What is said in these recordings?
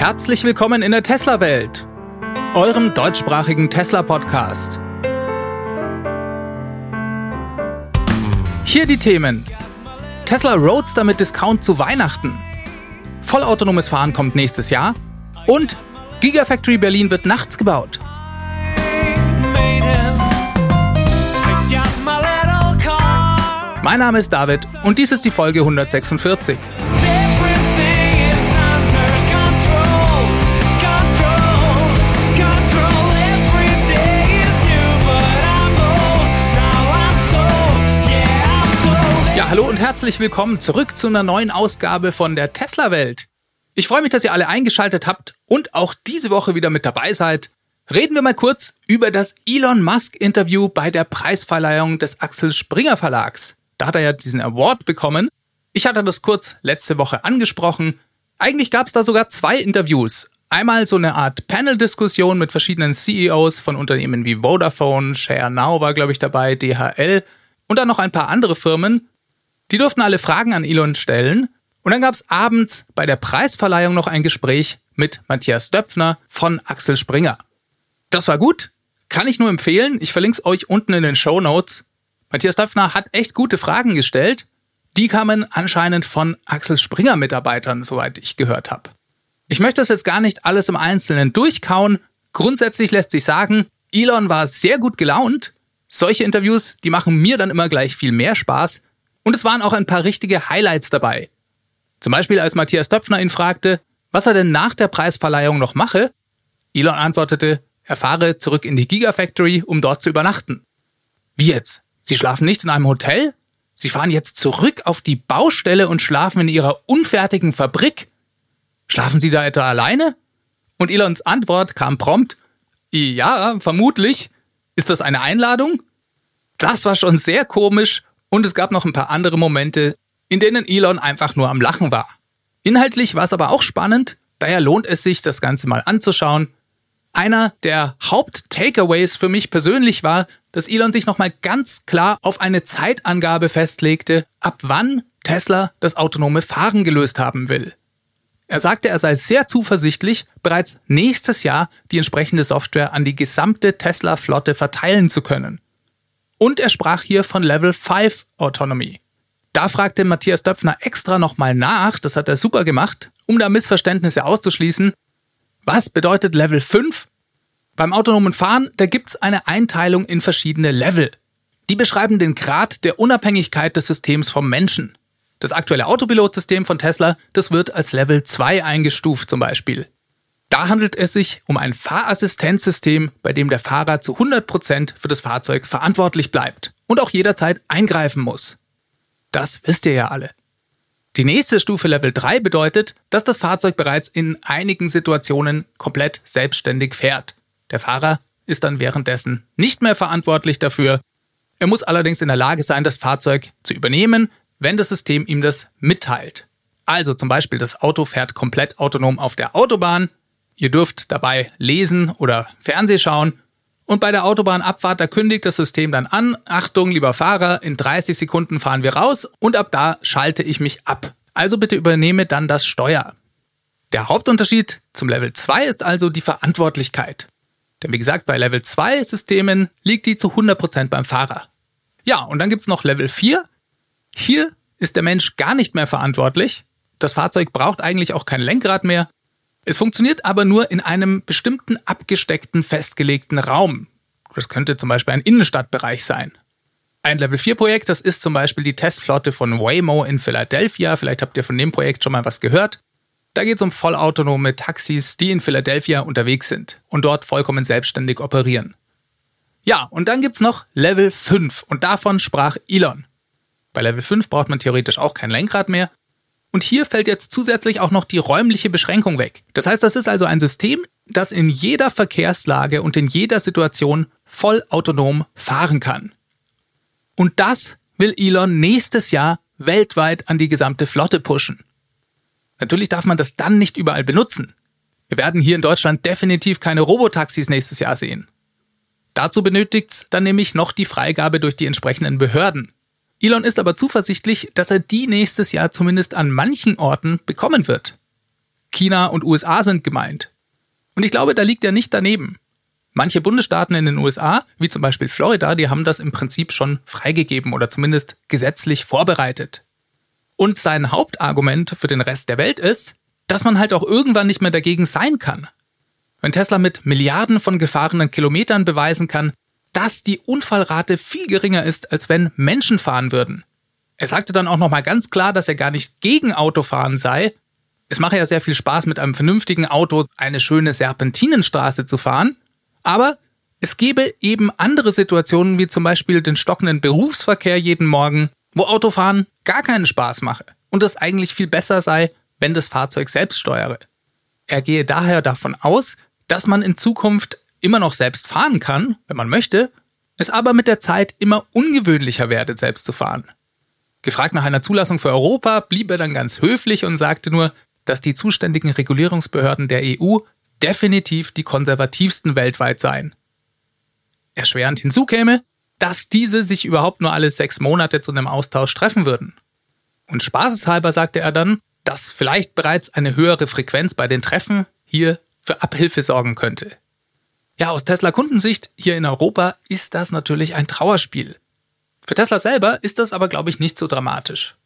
Herzlich willkommen in der Tesla-Welt, eurem deutschsprachigen Tesla-Podcast. Hier die Themen. Tesla Roadster mit Discount zu Weihnachten. Vollautonomes Fahren kommt nächstes Jahr. Und Gigafactory Berlin wird nachts gebaut. Mein Name ist David und dies ist die Folge 146. hallo und herzlich willkommen zurück zu einer neuen Ausgabe von der Tesla Welt. Ich freue mich, dass ihr alle eingeschaltet habt und auch diese Woche wieder mit dabei seid. Reden wir mal kurz über das Elon Musk Interview bei der Preisverleihung des Axel Springer Verlags. Da hat er ja diesen Award bekommen. Ich hatte das kurz letzte Woche angesprochen. Eigentlich gab es da sogar zwei Interviews. Einmal so eine Art Panel-Diskussion mit verschiedenen CEOs von Unternehmen wie Vodafone, Share Now war, glaube ich, dabei, DHL und dann noch ein paar andere Firmen. Die durften alle Fragen an Elon stellen. Und dann gab es abends bei der Preisverleihung noch ein Gespräch mit Matthias Döpfner von Axel Springer. Das war gut, kann ich nur empfehlen. Ich verlinke es euch unten in den Show Notes. Matthias Döpfner hat echt gute Fragen gestellt. Die kamen anscheinend von Axel Springer Mitarbeitern, soweit ich gehört habe. Ich möchte das jetzt gar nicht alles im Einzelnen durchkauen. Grundsätzlich lässt sich sagen, Elon war sehr gut gelaunt. Solche Interviews, die machen mir dann immer gleich viel mehr Spaß. Und es waren auch ein paar richtige Highlights dabei. Zum Beispiel als Matthias Döpfner ihn fragte, was er denn nach der Preisverleihung noch mache. Elon antwortete, er fahre zurück in die Gigafactory, um dort zu übernachten. Wie jetzt? Sie schlafen nicht in einem Hotel? Sie fahren jetzt zurück auf die Baustelle und schlafen in ihrer unfertigen Fabrik? Schlafen Sie da etwa alleine? Und Elons Antwort kam prompt, ja, vermutlich. Ist das eine Einladung? Das war schon sehr komisch und es gab noch ein paar andere Momente, in denen Elon einfach nur am Lachen war. Inhaltlich war es aber auch spannend, daher lohnt es sich, das Ganze mal anzuschauen. Einer der Haupt-Takeaways für mich persönlich war, dass Elon sich nochmal ganz klar auf eine Zeitangabe festlegte, ab wann Tesla das autonome Fahren gelöst haben will. Er sagte, er sei sehr zuversichtlich, bereits nächstes Jahr die entsprechende Software an die gesamte Tesla-Flotte verteilen zu können. Und er sprach hier von Level 5 Autonomy. Da fragte Matthias Döpfner extra nochmal nach, das hat er super gemacht, um da Missverständnisse auszuschließen. Was bedeutet Level 5? Beim autonomen Fahren, da gibt's eine Einteilung in verschiedene Level. Die beschreiben den Grad der Unabhängigkeit des Systems vom Menschen. Das aktuelle Autopilotsystem von Tesla, das wird als Level 2 eingestuft zum Beispiel. Da handelt es sich um ein Fahrassistenzsystem, bei dem der Fahrer zu 100% für das Fahrzeug verantwortlich bleibt und auch jederzeit eingreifen muss. Das wisst ihr ja alle. Die nächste Stufe Level 3 bedeutet, dass das Fahrzeug bereits in einigen Situationen komplett selbstständig fährt. Der Fahrer ist dann währenddessen nicht mehr verantwortlich dafür. Er muss allerdings in der Lage sein, das Fahrzeug zu übernehmen, wenn das System ihm das mitteilt. Also zum Beispiel das Auto fährt komplett autonom auf der Autobahn, Ihr dürft dabei lesen oder Fernseh schauen. Und bei der Autobahnabfahrt, da kündigt das System dann an, Achtung, lieber Fahrer, in 30 Sekunden fahren wir raus und ab da schalte ich mich ab. Also bitte übernehme dann das Steuer. Der Hauptunterschied zum Level 2 ist also die Verantwortlichkeit. Denn wie gesagt, bei Level 2 Systemen liegt die zu 100% beim Fahrer. Ja, und dann gibt's noch Level 4. Hier ist der Mensch gar nicht mehr verantwortlich. Das Fahrzeug braucht eigentlich auch kein Lenkrad mehr. Es funktioniert aber nur in einem bestimmten abgesteckten, festgelegten Raum. Das könnte zum Beispiel ein Innenstadtbereich sein. Ein Level 4 Projekt, das ist zum Beispiel die Testflotte von Waymo in Philadelphia. Vielleicht habt ihr von dem Projekt schon mal was gehört. Da geht es um vollautonome Taxis, die in Philadelphia unterwegs sind und dort vollkommen selbstständig operieren. Ja, und dann gibt's noch Level 5 und davon sprach Elon. Bei Level 5 braucht man theoretisch auch kein Lenkrad mehr, und hier fällt jetzt zusätzlich auch noch die räumliche Beschränkung weg. Das heißt, das ist also ein System, das in jeder Verkehrslage und in jeder Situation voll autonom fahren kann. Und das will Elon nächstes Jahr weltweit an die gesamte Flotte pushen. Natürlich darf man das dann nicht überall benutzen. Wir werden hier in Deutschland definitiv keine Robotaxis nächstes Jahr sehen. Dazu benötigt's dann nämlich noch die Freigabe durch die entsprechenden Behörden. Elon ist aber zuversichtlich, dass er die nächstes Jahr zumindest an manchen Orten bekommen wird. China und USA sind gemeint. Und ich glaube, da liegt er nicht daneben. Manche Bundesstaaten in den USA, wie zum Beispiel Florida, die haben das im Prinzip schon freigegeben oder zumindest gesetzlich vorbereitet. Und sein Hauptargument für den Rest der Welt ist, dass man halt auch irgendwann nicht mehr dagegen sein kann. Wenn Tesla mit Milliarden von gefahrenen Kilometern beweisen kann, dass die Unfallrate viel geringer ist, als wenn Menschen fahren würden. Er sagte dann auch nochmal ganz klar, dass er gar nicht gegen Autofahren sei. Es mache ja sehr viel Spaß, mit einem vernünftigen Auto eine schöne Serpentinenstraße zu fahren. Aber es gäbe eben andere Situationen, wie zum Beispiel den stockenden Berufsverkehr jeden Morgen, wo Autofahren gar keinen Spaß mache und es eigentlich viel besser sei, wenn das Fahrzeug selbst steuere. Er gehe daher davon aus, dass man in Zukunft immer noch selbst fahren kann, wenn man möchte, es aber mit der Zeit immer ungewöhnlicher werde, selbst zu fahren. Gefragt nach einer Zulassung für Europa blieb er dann ganz höflich und sagte nur, dass die zuständigen Regulierungsbehörden der EU definitiv die konservativsten weltweit seien. Erschwerend hinzukäme, dass diese sich überhaupt nur alle sechs Monate zu einem Austausch treffen würden. Und spaßeshalber sagte er dann, dass vielleicht bereits eine höhere Frequenz bei den Treffen hier für Abhilfe sorgen könnte. Ja, aus Tesla-Kundensicht hier in Europa ist das natürlich ein Trauerspiel. Für Tesla selber ist das aber, glaube ich, nicht so dramatisch.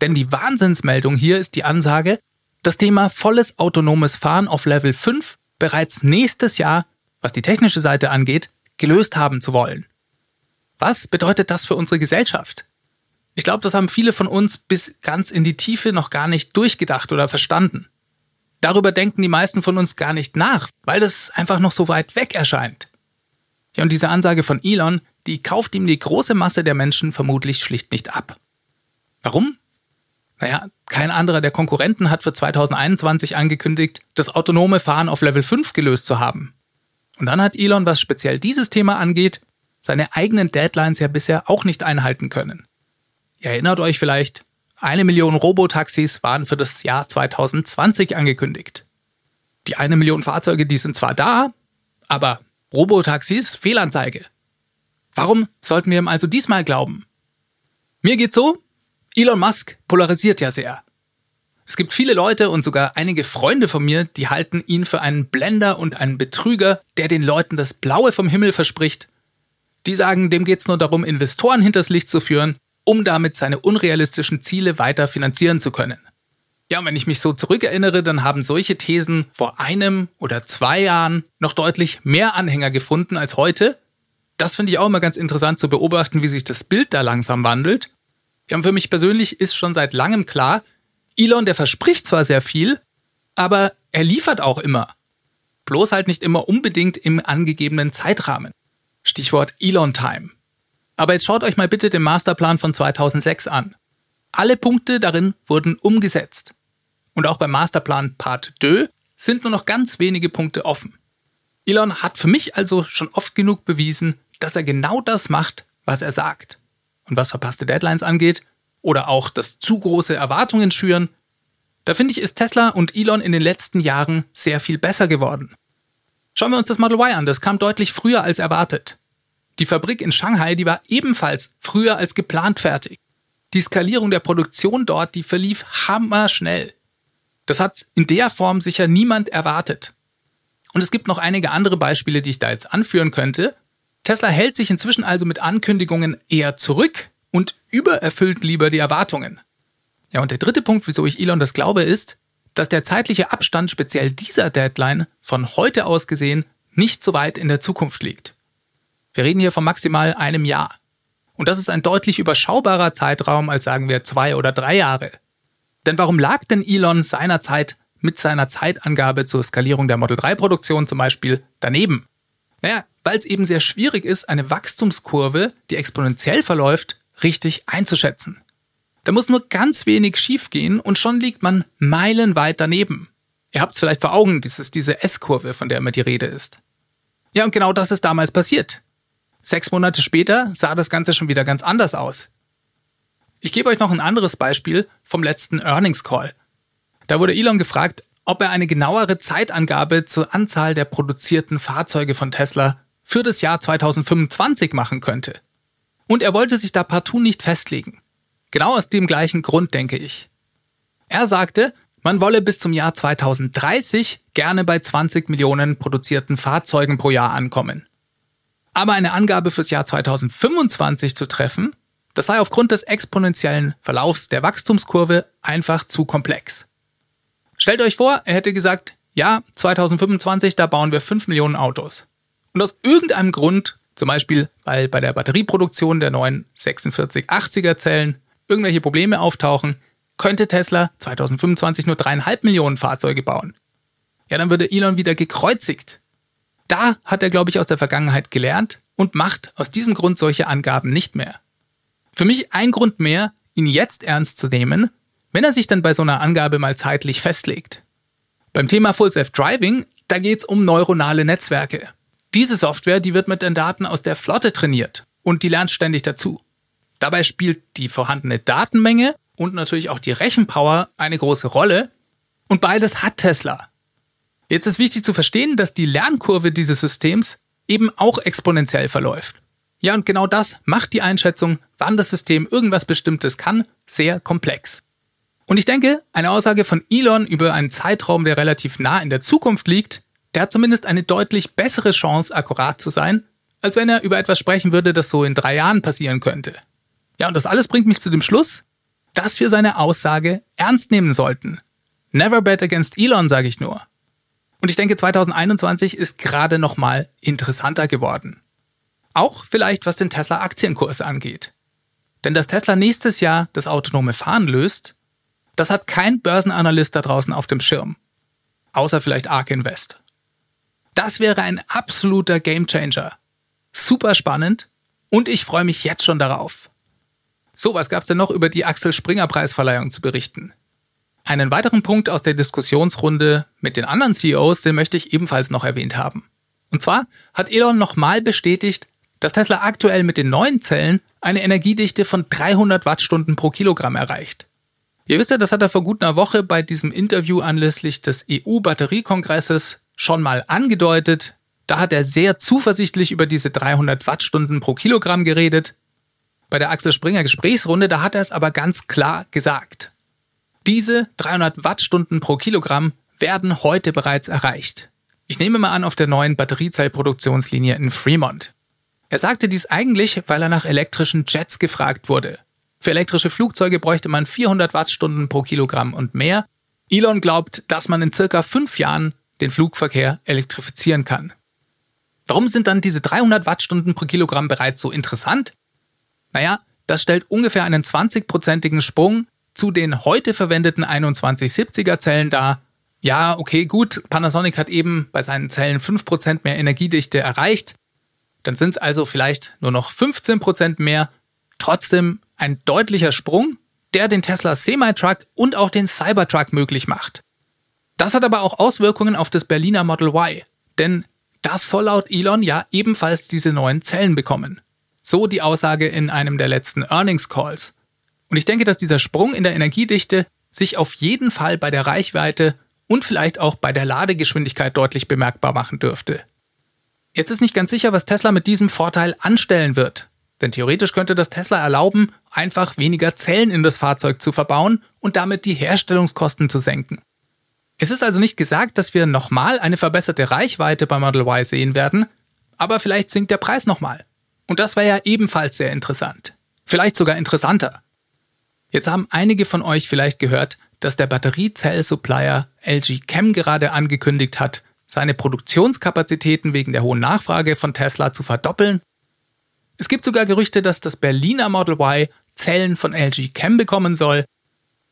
Denn die Wahnsinnsmeldung hier ist die Ansage, das Thema volles autonomes Fahren auf Level 5 bereits nächstes Jahr, was die technische Seite angeht, gelöst haben zu wollen. Was bedeutet das für unsere Gesellschaft? Ich glaube, das haben viele von uns bis ganz in die Tiefe noch gar nicht durchgedacht oder verstanden. Darüber denken die meisten von uns gar nicht nach, weil das einfach noch so weit weg erscheint. Ja, und diese Ansage von Elon, die kauft ihm die große Masse der Menschen vermutlich schlicht nicht ab. Warum? Naja, kein anderer der Konkurrenten hat für 2021 angekündigt, das autonome Fahren auf Level 5 gelöst zu haben. Und dann hat Elon, was speziell dieses Thema angeht, seine eigenen Deadlines ja bisher auch nicht einhalten können. Ihr erinnert euch vielleicht, eine Million Robotaxis waren für das Jahr 2020 angekündigt. Die eine Million Fahrzeuge, die sind zwar da, aber Robotaxis Fehlanzeige. Warum sollten wir ihm also diesmal glauben? Mir geht's so, Elon Musk polarisiert ja sehr. Es gibt viele Leute und sogar einige Freunde von mir, die halten ihn für einen Blender und einen Betrüger, der den Leuten das Blaue vom Himmel verspricht. Die sagen, dem geht's nur darum, Investoren hinters Licht zu führen um damit seine unrealistischen Ziele weiter finanzieren zu können. Ja, und wenn ich mich so zurückerinnere, dann haben solche Thesen vor einem oder zwei Jahren noch deutlich mehr Anhänger gefunden als heute. Das finde ich auch immer ganz interessant zu beobachten, wie sich das Bild da langsam wandelt. Ja, und für mich persönlich ist schon seit langem klar, Elon, der verspricht zwar sehr viel, aber er liefert auch immer. Bloß halt nicht immer unbedingt im angegebenen Zeitrahmen. Stichwort Elon Time. Aber jetzt schaut euch mal bitte den Masterplan von 2006 an. Alle Punkte darin wurden umgesetzt. Und auch beim Masterplan Part 2 sind nur noch ganz wenige Punkte offen. Elon hat für mich also schon oft genug bewiesen, dass er genau das macht, was er sagt. Und was verpasste Deadlines angeht, oder auch das zu große Erwartungen schüren, da finde ich, ist Tesla und Elon in den letzten Jahren sehr viel besser geworden. Schauen wir uns das Model Y an, das kam deutlich früher als erwartet. Die Fabrik in Shanghai, die war ebenfalls früher als geplant fertig. Die Skalierung der Produktion dort, die verlief hammerschnell. Das hat in der Form sicher niemand erwartet. Und es gibt noch einige andere Beispiele, die ich da jetzt anführen könnte. Tesla hält sich inzwischen also mit Ankündigungen eher zurück und übererfüllt lieber die Erwartungen. Ja, und der dritte Punkt, wieso ich Elon das glaube, ist, dass der zeitliche Abstand speziell dieser Deadline von heute aus gesehen nicht so weit in der Zukunft liegt. Wir reden hier von maximal einem Jahr. Und das ist ein deutlich überschaubarer Zeitraum als sagen wir zwei oder drei Jahre. Denn warum lag denn Elon seinerzeit mit seiner Zeitangabe zur Skalierung der Model 3 Produktion zum Beispiel daneben? Naja, weil es eben sehr schwierig ist, eine Wachstumskurve, die exponentiell verläuft, richtig einzuschätzen. Da muss nur ganz wenig schiefgehen und schon liegt man meilenweit daneben. Ihr habt es vielleicht vor Augen, das ist diese S-Kurve, von der immer die Rede ist. Ja, und genau das ist damals passiert. Sechs Monate später sah das Ganze schon wieder ganz anders aus. Ich gebe euch noch ein anderes Beispiel vom letzten Earnings Call. Da wurde Elon gefragt, ob er eine genauere Zeitangabe zur Anzahl der produzierten Fahrzeuge von Tesla für das Jahr 2025 machen könnte. Und er wollte sich da partout nicht festlegen. Genau aus dem gleichen Grund, denke ich. Er sagte, Man wolle bis zum Jahr 2030 gerne bei 20 Millionen produzierten Fahrzeugen pro Jahr ankommen. Aber eine Angabe fürs Jahr 2025 zu treffen, das sei aufgrund des exponentiellen Verlaufs der Wachstumskurve einfach zu komplex. Stellt euch vor, er hätte gesagt, ja, 2025, da bauen wir 5 Millionen Autos. Und aus irgendeinem Grund, zum Beispiel weil bei der Batterieproduktion der neuen 4680er Zellen irgendwelche Probleme auftauchen, könnte Tesla 2025 nur dreieinhalb Millionen Fahrzeuge bauen. Ja, dann würde Elon wieder gekreuzigt. Da hat er, glaube ich, aus der Vergangenheit gelernt und macht aus diesem Grund solche Angaben nicht mehr. Für mich ein Grund mehr, ihn jetzt ernst zu nehmen, wenn er sich dann bei so einer Angabe mal zeitlich festlegt. Beim Thema Full Self Driving, da geht's um neuronale Netzwerke. Diese Software, die wird mit den Daten aus der Flotte trainiert und die lernt ständig dazu. Dabei spielt die vorhandene Datenmenge und natürlich auch die Rechenpower eine große Rolle. Und beides hat Tesla. Jetzt ist wichtig zu verstehen, dass die Lernkurve dieses Systems eben auch exponentiell verläuft. Ja, und genau das macht die Einschätzung, wann das System irgendwas Bestimmtes kann, sehr komplex. Und ich denke, eine Aussage von Elon über einen Zeitraum, der relativ nah in der Zukunft liegt, der hat zumindest eine deutlich bessere Chance, akkurat zu sein, als wenn er über etwas sprechen würde, das so in drei Jahren passieren könnte. Ja, und das alles bringt mich zu dem Schluss, dass wir seine Aussage ernst nehmen sollten. Never bet against Elon, sage ich nur. Und ich denke, 2021 ist gerade nochmal interessanter geworden. Auch vielleicht, was den Tesla-Aktienkurs angeht. Denn dass Tesla nächstes Jahr das autonome Fahren löst, das hat kein Börsenanalyst da draußen auf dem Schirm. Außer vielleicht ARK Invest. Das wäre ein absoluter Gamechanger. Super spannend und ich freue mich jetzt schon darauf. So, was gab's denn noch über die Axel Springer Preisverleihung zu berichten? Einen weiteren Punkt aus der Diskussionsrunde mit den anderen CEOs, den möchte ich ebenfalls noch erwähnt haben. Und zwar hat Elon nochmal bestätigt, dass Tesla aktuell mit den neuen Zellen eine Energiedichte von 300 Wattstunden pro Kilogramm erreicht. Ihr wisst ja, das hat er vor gut einer Woche bei diesem Interview anlässlich des EU-Batteriekongresses schon mal angedeutet. Da hat er sehr zuversichtlich über diese 300 Wattstunden pro Kilogramm geredet. Bei der Axel Springer Gesprächsrunde, da hat er es aber ganz klar gesagt. Diese 300 Wattstunden pro Kilogramm werden heute bereits erreicht. Ich nehme mal an auf der neuen Batteriezellproduktionslinie in Fremont. Er sagte dies eigentlich, weil er nach elektrischen Jets gefragt wurde. Für elektrische Flugzeuge bräuchte man 400 Wattstunden pro Kilogramm und mehr. Elon glaubt, dass man in circa fünf Jahren den Flugverkehr elektrifizieren kann. Warum sind dann diese 300 Wattstunden pro Kilogramm bereits so interessant? Naja, das stellt ungefähr einen 20-prozentigen Sprung zu den heute verwendeten 2170er Zellen dar. Ja, okay, gut, Panasonic hat eben bei seinen Zellen 5% mehr Energiedichte erreicht. Dann sind es also vielleicht nur noch 15% mehr. Trotzdem ein deutlicher Sprung, der den Tesla Semi-Truck und auch den Cybertruck möglich macht. Das hat aber auch Auswirkungen auf das Berliner Model Y, denn das soll laut Elon ja ebenfalls diese neuen Zellen bekommen. So die Aussage in einem der letzten Earnings Calls. Und ich denke, dass dieser Sprung in der Energiedichte sich auf jeden Fall bei der Reichweite und vielleicht auch bei der Ladegeschwindigkeit deutlich bemerkbar machen dürfte. Jetzt ist nicht ganz sicher, was Tesla mit diesem Vorteil anstellen wird. Denn theoretisch könnte das Tesla erlauben, einfach weniger Zellen in das Fahrzeug zu verbauen und damit die Herstellungskosten zu senken. Es ist also nicht gesagt, dass wir nochmal eine verbesserte Reichweite bei Model Y sehen werden, aber vielleicht sinkt der Preis nochmal. Und das wäre ja ebenfalls sehr interessant. Vielleicht sogar interessanter. Jetzt haben einige von euch vielleicht gehört, dass der Batteriezell-Supplier LG Chem gerade angekündigt hat, seine Produktionskapazitäten wegen der hohen Nachfrage von Tesla zu verdoppeln. Es gibt sogar Gerüchte, dass das Berliner Model Y Zellen von LG Chem bekommen soll.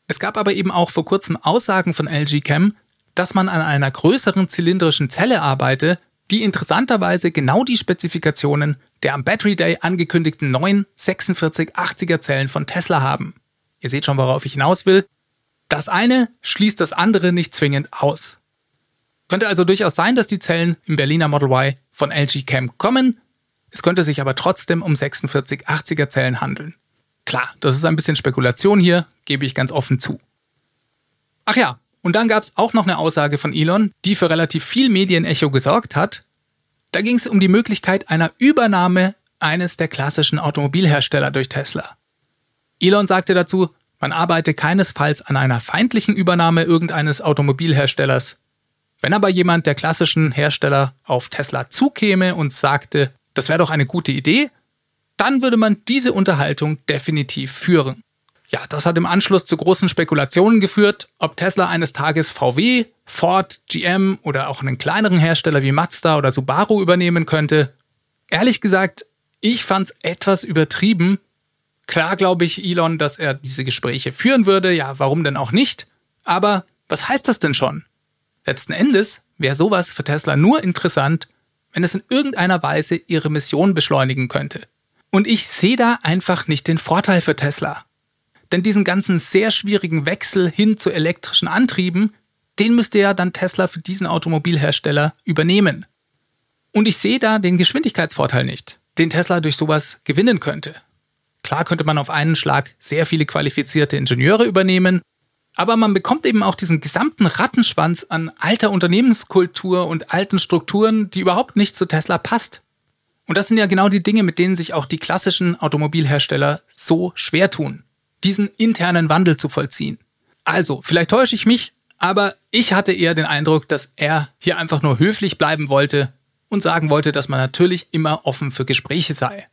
Es gab aber eben auch vor kurzem Aussagen von LG Chem, dass man an einer größeren zylindrischen Zelle arbeite, die interessanterweise genau die Spezifikationen der am Battery Day angekündigten neuen 4680er Zellen von Tesla haben. Ihr seht schon, worauf ich hinaus will. Das eine schließt das andere nicht zwingend aus. Könnte also durchaus sein, dass die Zellen im Berliner Model Y von LG Chem kommen. Es könnte sich aber trotzdem um 4680er Zellen handeln. Klar, das ist ein bisschen Spekulation hier, gebe ich ganz offen zu. Ach ja, und dann gab es auch noch eine Aussage von Elon, die für relativ viel Medienecho gesorgt hat. Da ging es um die Möglichkeit einer Übernahme eines der klassischen Automobilhersteller durch Tesla. Elon sagte dazu, Man arbeite keinesfalls an einer feindlichen Übernahme irgendeines Automobilherstellers. Wenn aber jemand der klassischen Hersteller auf Tesla zukäme und sagte, das wäre doch eine gute Idee, dann würde man diese Unterhaltung definitiv führen. Ja, das hat im Anschluss zu großen Spekulationen geführt, ob Tesla eines Tages VW, Ford, GM oder auch einen kleineren Hersteller wie Mazda oder Subaru übernehmen könnte. Ehrlich gesagt, ich fand's etwas übertrieben, Klar glaube ich Elon, dass er diese Gespräche führen würde, ja, warum denn auch nicht? Aber was heißt das denn schon? Letzten Endes wäre sowas für Tesla nur interessant, wenn es in irgendeiner Weise ihre Mission beschleunigen könnte. Und ich sehe da einfach nicht den Vorteil für Tesla. Denn diesen ganzen sehr schwierigen Wechsel hin zu elektrischen Antrieben, den müsste ja dann Tesla für diesen Automobilhersteller übernehmen. Und ich sehe da den Geschwindigkeitsvorteil nicht, den Tesla durch sowas gewinnen könnte. Klar könnte man auf einen Schlag sehr viele qualifizierte Ingenieure übernehmen, aber man bekommt eben auch diesen gesamten Rattenschwanz an alter Unternehmenskultur und alten Strukturen, die überhaupt nicht zu Tesla passt. Und das sind ja genau die Dinge, mit denen sich auch die klassischen Automobilhersteller so schwer tun, diesen internen Wandel zu vollziehen. Also, vielleicht täusche ich mich, aber ich hatte eher den Eindruck, dass er hier einfach nur höflich bleiben wollte und sagen wollte, dass man natürlich immer offen für Gespräche sei.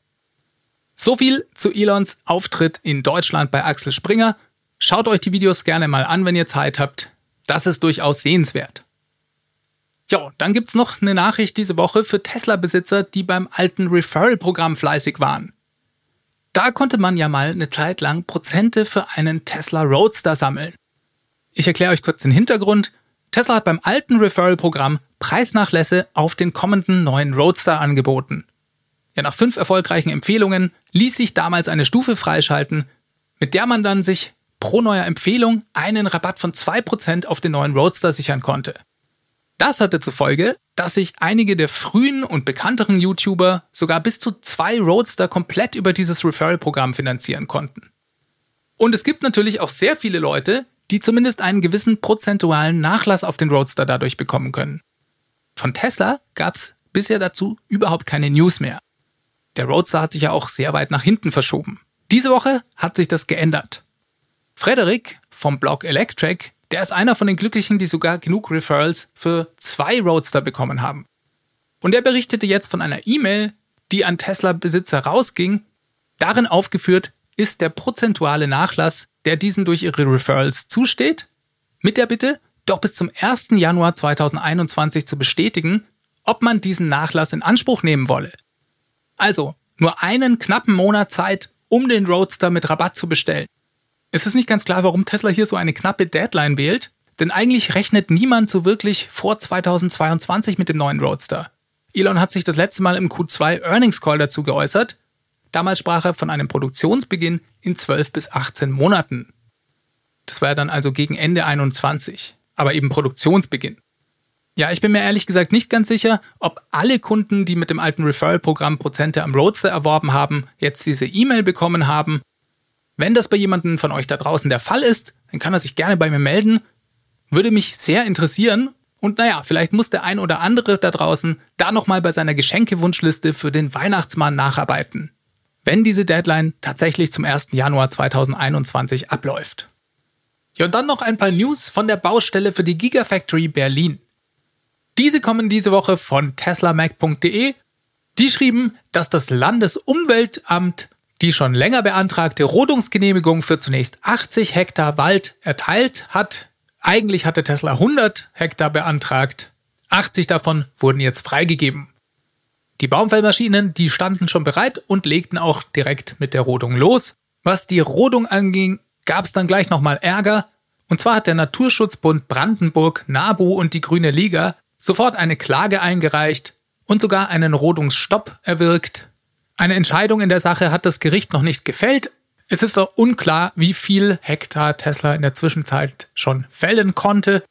So viel zu Elons Auftritt in Deutschland bei Axel Springer. Schaut euch die Videos gerne mal an, wenn ihr Zeit habt. Das ist durchaus sehenswert. Ja, dann gibt's noch eine Nachricht diese Woche für Tesla-Besitzer, die beim alten Referral-Programm fleißig waren. Da konnte man ja mal eine Zeit lang Prozente für einen Tesla Roadster sammeln. Ich erkläre euch kurz den Hintergrund. Tesla hat beim alten Referral-Programm Preisnachlässe auf den kommenden neuen Roadster angeboten. Ja, nach fünf erfolgreichen Empfehlungen ließ sich damals eine Stufe freischalten, mit der man dann sich pro neuer Empfehlung einen Rabatt von 2% auf den neuen Roadster sichern konnte. Das hatte zur Folge, dass sich einige der frühen und bekannteren YouTuber sogar bis zu zwei Roadster komplett über dieses Referral-Programm finanzieren konnten. Und es gibt natürlich auch sehr viele Leute, die zumindest einen gewissen prozentualen Nachlass auf den Roadster dadurch bekommen können. Von Tesla gab es bisher dazu überhaupt keine News mehr. Der Roadster hat sich ja auch sehr weit nach hinten verschoben. Diese Woche hat sich das geändert. Frederik vom Blog Electric, der ist einer von den Glücklichen, die sogar genug Referrals für zwei Roadster bekommen haben. Und er berichtete jetzt von einer E-Mail, die an Tesla-Besitzer rausging. Darin aufgeführt ist der prozentuale Nachlass, der diesen durch ihre Referrals zusteht, mit der Bitte, doch bis zum 1. Januar 2021 zu bestätigen, ob man diesen Nachlass in Anspruch nehmen wolle. Also, nur einen knappen Monat Zeit, um den Roadster mit Rabatt zu bestellen. Es ist nicht ganz klar, warum Tesla hier so eine knappe Deadline wählt, denn eigentlich rechnet niemand so wirklich vor 2022 mit dem neuen Roadster. Elon hat sich das letzte Mal im Q2 Earnings Call dazu geäußert. Damals sprach er von einem Produktionsbeginn in 12 bis 18 Monaten. Das war dann also gegen Ende 21, aber eben Produktionsbeginn. Ja, ich bin mir ehrlich gesagt nicht ganz sicher, ob alle Kunden, die mit dem alten Referral-Programm Prozente am Roadster erworben haben, jetzt diese E-Mail bekommen haben. Wenn das bei jemandem von euch da draußen der Fall ist, dann kann er sich gerne bei mir melden. Würde mich sehr interessieren. Und naja, vielleicht muss der ein oder andere da draußen da nochmal bei seiner Geschenkewunschliste für den Weihnachtsmann nacharbeiten. Wenn diese Deadline tatsächlich zum 1. Januar 2021 abläuft. Ja, und dann noch ein paar News von der Baustelle für die Gigafactory Berlin. Diese kommen diese Woche von teslamac.de. Die schrieben, dass das Landesumweltamt die schon länger beantragte Rodungsgenehmigung für zunächst 80 Hektar Wald erteilt hat. Eigentlich hatte Tesla 100 Hektar beantragt. 80 davon wurden jetzt freigegeben. Die Baumfellmaschinen, die standen schon bereit und legten auch direkt mit der Rodung los. Was die Rodung anging, gab es dann gleich nochmal Ärger. Und zwar hat der Naturschutzbund Brandenburg, NABU und die Grüne Liga sofort eine Klage eingereicht und sogar einen Rodungsstopp erwirkt. Eine Entscheidung in der Sache hat das Gericht noch nicht gefällt. Es ist auch unklar, wie viel Hektar Tesla in der Zwischenzeit schon fällen konnte.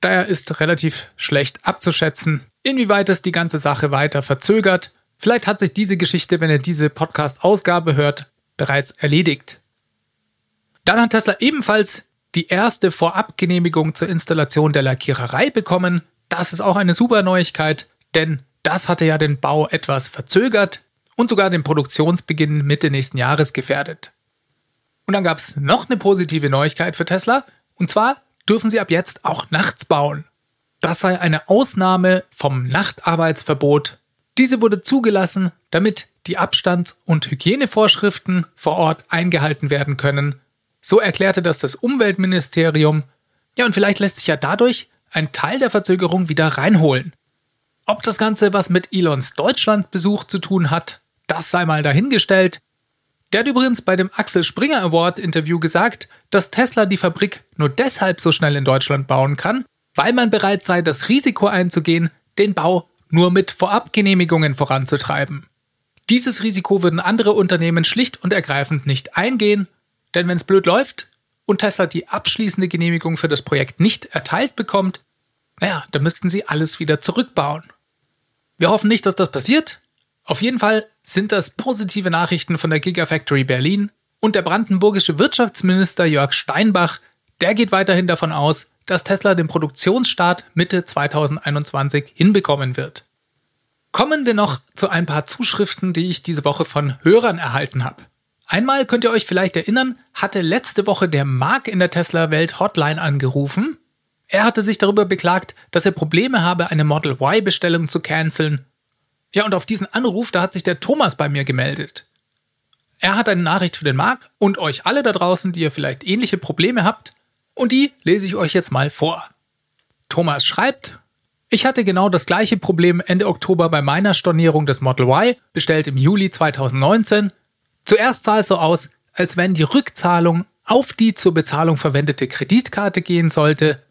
Daher ist relativ schlecht abzuschätzen, inwieweit es die ganze Sache weiter verzögert. Vielleicht hat sich diese Geschichte, wenn ihr diese Podcast-Ausgabe hört, bereits erledigt. Dann hat Tesla ebenfalls die erste Vorabgenehmigung zur Installation der Lackiererei bekommen. Das ist auch eine super Neuigkeit, denn das hatte ja den Bau etwas verzögert und sogar den Produktionsbeginn Mitte nächsten Jahres gefährdet. Und dann gab es noch eine positive Neuigkeit für Tesla. Und zwar dürfen sie ab jetzt auch nachts bauen. Das sei eine Ausnahme vom Nachtarbeitsverbot. Diese wurde zugelassen, damit die Abstands- und Hygienevorschriften vor Ort eingehalten werden können. So erklärte das das Umweltministerium. Ja, und vielleicht lässt sich ja dadurch ein Teil der Verzögerung wieder reinholen. Ob das Ganze was mit Elons Deutschlandbesuch zu tun hat, das sei mal dahingestellt. Der hat übrigens bei dem Axel Springer Award Interview gesagt, dass Tesla die Fabrik nur deshalb so schnell in Deutschland bauen kann, weil man bereit sei, das Risiko einzugehen, den Bau nur mit Vorabgenehmigungen voranzutreiben. Dieses Risiko würden andere Unternehmen schlicht und ergreifend nicht eingehen, denn wenn es blöd läuft und Tesla die abschließende Genehmigung für das Projekt nicht erteilt bekommt, naja, dann müssten sie alles wieder zurückbauen. Wir hoffen nicht, dass das passiert. Auf jeden Fall sind das positive Nachrichten von der Gigafactory Berlin und der brandenburgische Wirtschaftsminister Jörg Steinbach, der geht weiterhin davon aus, dass Tesla den Produktionsstart Mitte 2021 hinbekommen wird. Kommen wir noch zu ein paar Zuschriften, die ich diese Woche von Hörern erhalten habe. Einmal könnt ihr euch vielleicht erinnern, hatte letzte Woche der Mark in der Tesla-Welt Hotline angerufen. Er hatte sich darüber beklagt, dass er Probleme habe, eine Model Y-Bestellung zu canceln. Ja, und auf diesen Anruf, da hat sich der Thomas bei mir gemeldet. Er hat eine Nachricht für den Mark und euch alle da draußen, die ihr vielleicht ähnliche Probleme habt. Und die lese ich euch jetzt mal vor. Thomas schreibt, ich hatte genau das gleiche Problem Ende Oktober bei meiner Stornierung des Model Y, bestellt im Juli 2019. Zuerst sah es so aus, als wenn die Rückzahlung auf die zur Bezahlung verwendete Kreditkarte gehen sollte.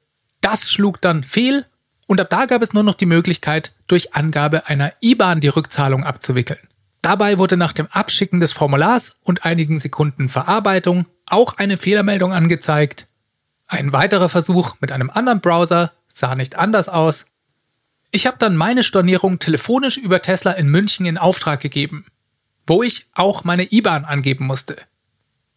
Das schlug dann fehl und ab da gab es nur noch die Möglichkeit, durch Angabe einer IBAN die Rückzahlung abzuwickeln. Dabei wurde nach dem Abschicken des Formulars und einigen Sekunden Verarbeitung auch eine Fehlermeldung angezeigt. Ein weiterer Versuch mit einem anderen Browser sah nicht anders aus. Ich habe dann meine Stornierung telefonisch über Tesla in München in Auftrag gegeben, wo ich auch meine IBAN angeben musste.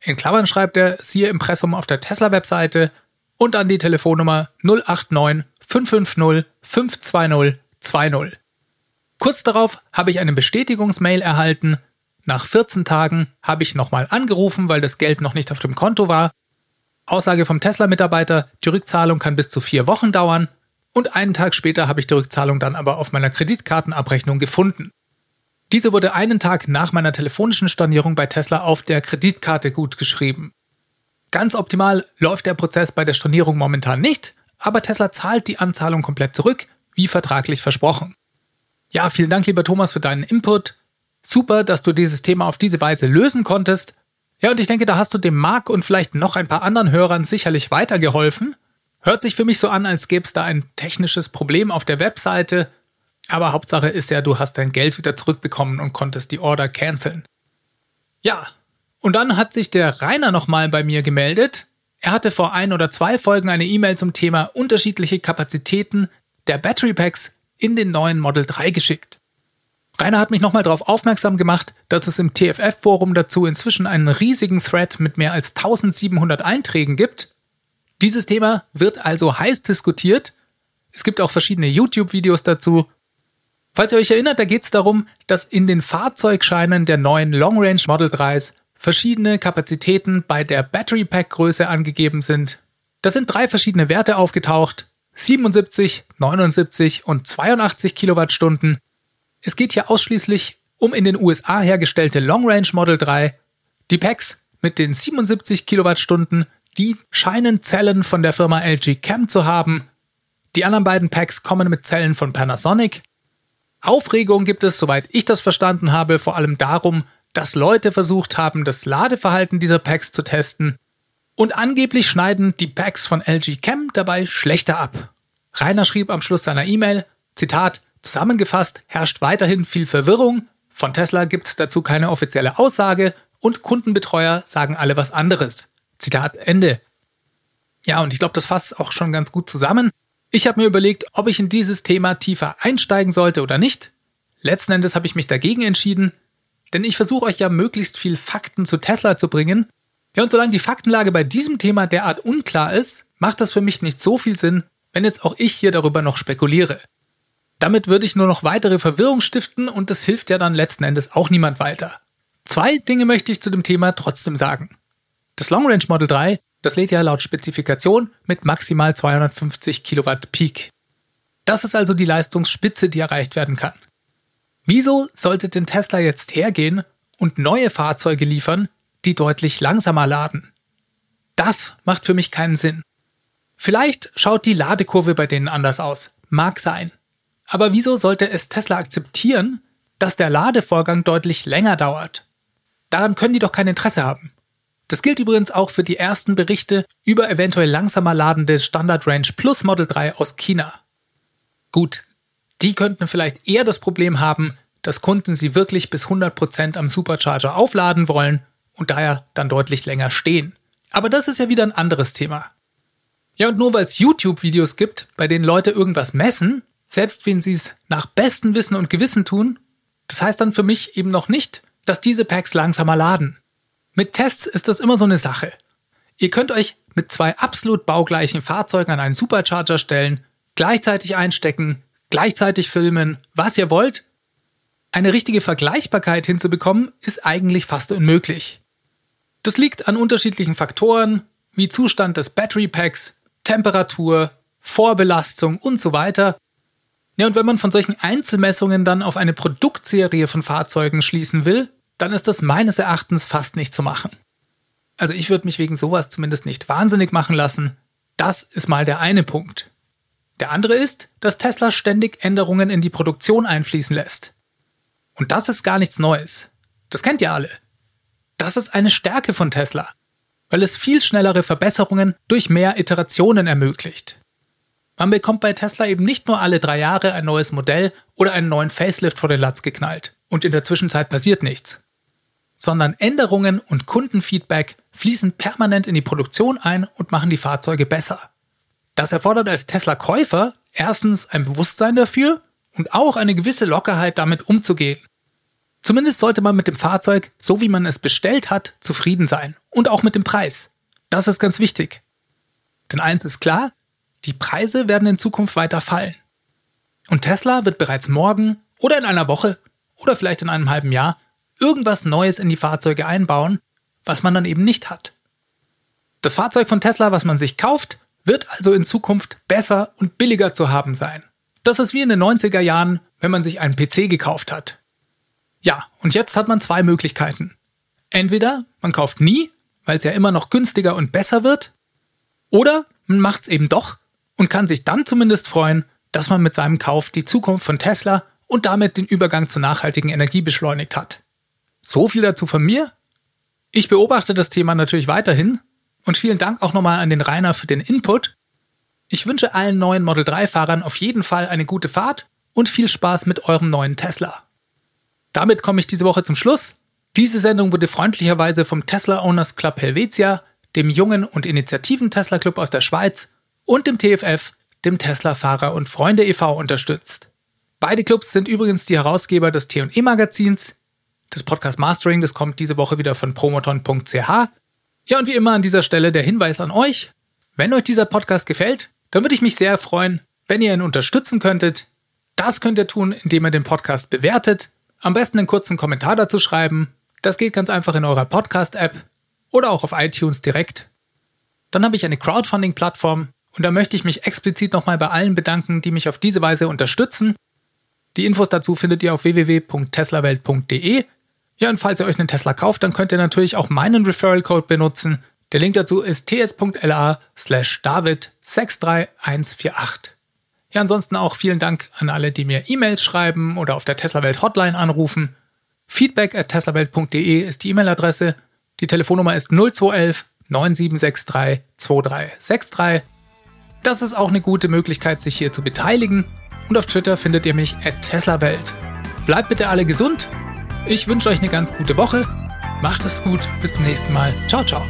In Klammern schreibt er siehe Impressum auf der Tesla-Webseite und an die Telefonnummer 089 550 520 20. Kurz darauf habe ich eine Bestätigungsmail erhalten. Nach 14 Tagen habe ich nochmal angerufen, weil das Geld noch nicht auf dem Konto war Aussage vom Tesla-Mitarbeiter, die Rückzahlung kann bis zu vier Wochen dauern und einen Tag später habe ich die Rückzahlung dann aber auf meiner Kreditkartenabrechnung gefunden. Diese wurde einen Tag nach meiner telefonischen Stornierung bei Tesla auf der Kreditkarte gut geschrieben. Ganz optimal läuft der Prozess bei der Stornierung momentan nicht, aber Tesla zahlt die Anzahlung komplett zurück, wie vertraglich versprochen. Ja, vielen Dank, lieber Thomas, für deinen Input. Super, dass du dieses Thema auf diese Weise lösen konntest ja, und ich denke, da hast du dem Marc und vielleicht noch ein paar anderen Hörern sicherlich weitergeholfen. Hört sich für mich so an, als gäbe es da ein technisches Problem auf der Webseite. Aber Hauptsache ist ja, du hast dein Geld wieder zurückbekommen und konntest die Order canceln. Ja, und dann hat sich der Rainer nochmal bei mir gemeldet. Er hatte vor ein oder zwei Folgen eine E-Mail zum Thema unterschiedliche Kapazitäten der Battery Packs in den neuen Model 3 geschickt. Rainer hat mich nochmal darauf aufmerksam gemacht, dass es im TFF-Forum dazu inzwischen einen riesigen Thread mit mehr als 1700 Einträgen gibt. Dieses Thema wird also heiß diskutiert. Es gibt auch verschiedene YouTube-Videos dazu. Falls ihr euch erinnert, da geht es darum, dass in den Fahrzeugscheinen der neuen Long Range Model 3s verschiedene Kapazitäten bei der Battery Pack Größe angegeben sind. Da sind drei verschiedene Werte aufgetaucht. 77, 79 und 82 Kilowattstunden. Es geht hier ausschließlich um in den USA hergestellte Long Range Model 3. Die Packs mit den 77 Kilowattstunden, die scheinen Zellen von der Firma LG Chem zu haben. Die anderen beiden Packs kommen mit Zellen von Panasonic. Aufregung gibt es, soweit ich das verstanden habe, vor allem darum, dass Leute versucht haben, das Ladeverhalten dieser Packs zu testen. Und angeblich schneiden die Packs von LG Chem dabei schlechter ab. Rainer schrieb am Schluss seiner E-Mail, Zitat, Zusammengefasst herrscht weiterhin viel Verwirrung, von Tesla gibt es dazu keine offizielle Aussage und Kundenbetreuer sagen alle was anderes. Zitat Ende. Ja, und ich glaube, das fasst auch schon ganz gut zusammen. Ich habe mir überlegt, ob ich in dieses Thema tiefer einsteigen sollte oder nicht. Letzten Endes habe ich mich dagegen entschieden, denn ich versuche euch ja möglichst viel Fakten zu Tesla zu bringen. Ja, und solange die Faktenlage bei diesem Thema derart unklar ist, macht das für mich nicht so viel Sinn, wenn jetzt auch ich hier darüber noch spekuliere. Damit würde ich nur noch weitere Verwirrung stiften und das hilft ja dann letzten Endes auch niemand weiter. Zwei Dinge möchte ich zu dem Thema trotzdem sagen. Das Long Range Model 3, das lädt ja laut Spezifikation mit maximal 250 Kilowatt Peak. Das ist also die Leistungsspitze, die erreicht werden kann. Wieso sollte denn Tesla jetzt hergehen und neue Fahrzeuge liefern, die deutlich langsamer laden? Das macht für mich keinen Sinn. Vielleicht schaut die Ladekurve bei denen anders aus. Mag sein. Aber wieso sollte es Tesla akzeptieren, dass der Ladevorgang deutlich länger dauert? Daran können die doch kein Interesse haben. Das gilt übrigens auch für die ersten Berichte über eventuell langsamer ladende Standard Range Plus Model 3 aus China. Gut, die könnten vielleicht eher das Problem haben, dass Kunden sie wirklich bis 100% am Supercharger aufladen wollen und daher dann deutlich länger stehen. Aber das ist ja wieder ein anderes Thema. Ja, und nur weil es YouTube-Videos gibt, bei denen Leute irgendwas messen, selbst wenn sie es nach bestem Wissen und Gewissen tun, das heißt dann für mich eben noch nicht, dass diese Packs langsamer laden. Mit Tests ist das immer so eine Sache. Ihr könnt euch mit zwei absolut baugleichen Fahrzeugen an einen Supercharger stellen, gleichzeitig einstecken, gleichzeitig filmen, was ihr wollt. Eine richtige Vergleichbarkeit hinzubekommen, ist eigentlich fast unmöglich. Das liegt an unterschiedlichen Faktoren, wie Zustand des Battery Packs, Temperatur, Vorbelastung und so weiter. Ja, und wenn man von solchen Einzelmessungen dann auf eine Produktserie von Fahrzeugen schließen will, dann ist das meines Erachtens fast nicht zu machen. Also ich würde mich wegen sowas zumindest nicht wahnsinnig machen lassen. Das ist mal der eine Punkt. Der andere ist, dass Tesla ständig Änderungen in die Produktion einfließen lässt. Und das ist gar nichts Neues. Das kennt ihr alle. Das ist eine Stärke von Tesla, weil es viel schnellere Verbesserungen durch mehr Iterationen ermöglicht. Man bekommt bei Tesla eben nicht nur alle drei Jahre ein neues Modell oder einen neuen Facelift vor den Latz geknallt und in der Zwischenzeit passiert nichts, sondern Änderungen und Kundenfeedback fließen permanent in die Produktion ein und machen die Fahrzeuge besser. Das erfordert als Tesla-Käufer erstens ein Bewusstsein dafür und auch eine gewisse Lockerheit damit umzugehen. Zumindest sollte man mit dem Fahrzeug, so wie man es bestellt hat, zufrieden sein. Und auch mit dem Preis. Das ist ganz wichtig. Denn eins ist klar, die Preise werden in Zukunft weiter fallen. Und Tesla wird bereits morgen oder in einer Woche oder vielleicht in einem halben Jahr irgendwas Neues in die Fahrzeuge einbauen, was man dann eben nicht hat. Das Fahrzeug von Tesla, was man sich kauft, wird also in Zukunft besser und billiger zu haben sein. Das ist wie in den 90er Jahren, wenn man sich einen PC gekauft hat. Ja, und jetzt hat man zwei Möglichkeiten. Entweder man kauft nie, weil es ja immer noch günstiger und besser wird, oder man macht es eben doch und kann sich dann zumindest freuen, dass man mit seinem Kauf die Zukunft von Tesla und damit den Übergang zur nachhaltigen Energie beschleunigt hat. So viel dazu von mir. Ich beobachte das Thema natürlich weiterhin und vielen Dank auch nochmal an den Rainer für den Input. Ich wünsche allen neuen Model 3 Fahrern auf jeden Fall eine gute Fahrt und viel Spaß mit eurem neuen Tesla. Damit komme ich diese Woche zum Schluss. Diese Sendung wurde freundlicherweise vom Tesla Owners Club Helvetia, dem jungen und initiativen Tesla Club aus der Schweiz und dem TFF, dem Tesla Fahrer und Freunde e.V. unterstützt. Beide Clubs sind übrigens die Herausgeber des T&E Magazins. Das Podcast Mastering, das kommt diese Woche wieder von promoton.ch. Ja, und wie immer an dieser Stelle der Hinweis an euch. Wenn euch dieser Podcast gefällt, dann würde ich mich sehr freuen, wenn ihr ihn unterstützen könntet. Das könnt ihr tun, indem ihr den Podcast bewertet am besten einen kurzen Kommentar dazu schreiben. Das geht ganz einfach in eurer Podcast-App oder auch auf iTunes direkt. Dann habe ich eine Crowdfunding-Plattform und da möchte ich mich explizit nochmal bei allen bedanken, die mich auf diese Weise unterstützen. Die Infos dazu findet ihr auf www.teslawelt.de. Ja, und falls ihr euch einen Tesla kauft, dann könnt ihr natürlich auch meinen Referral-Code benutzen. Der Link dazu ist ts.la slash david63148. Ja, ansonsten auch vielen Dank an alle, die mir E-Mails schreiben oder auf der Tesla-Welt Hotline anrufen. Feedback at teslawelt.de ist die E-Mail-Adresse. Die Telefonnummer ist 0211 9763 2363. Das ist auch eine gute Möglichkeit, sich hier zu beteiligen. Und auf Twitter findet ihr mich at teslawelt. Bleibt bitte alle gesund. Ich wünsche euch eine ganz gute Woche. Macht es gut. Bis zum nächsten Mal. Ciao, ciao.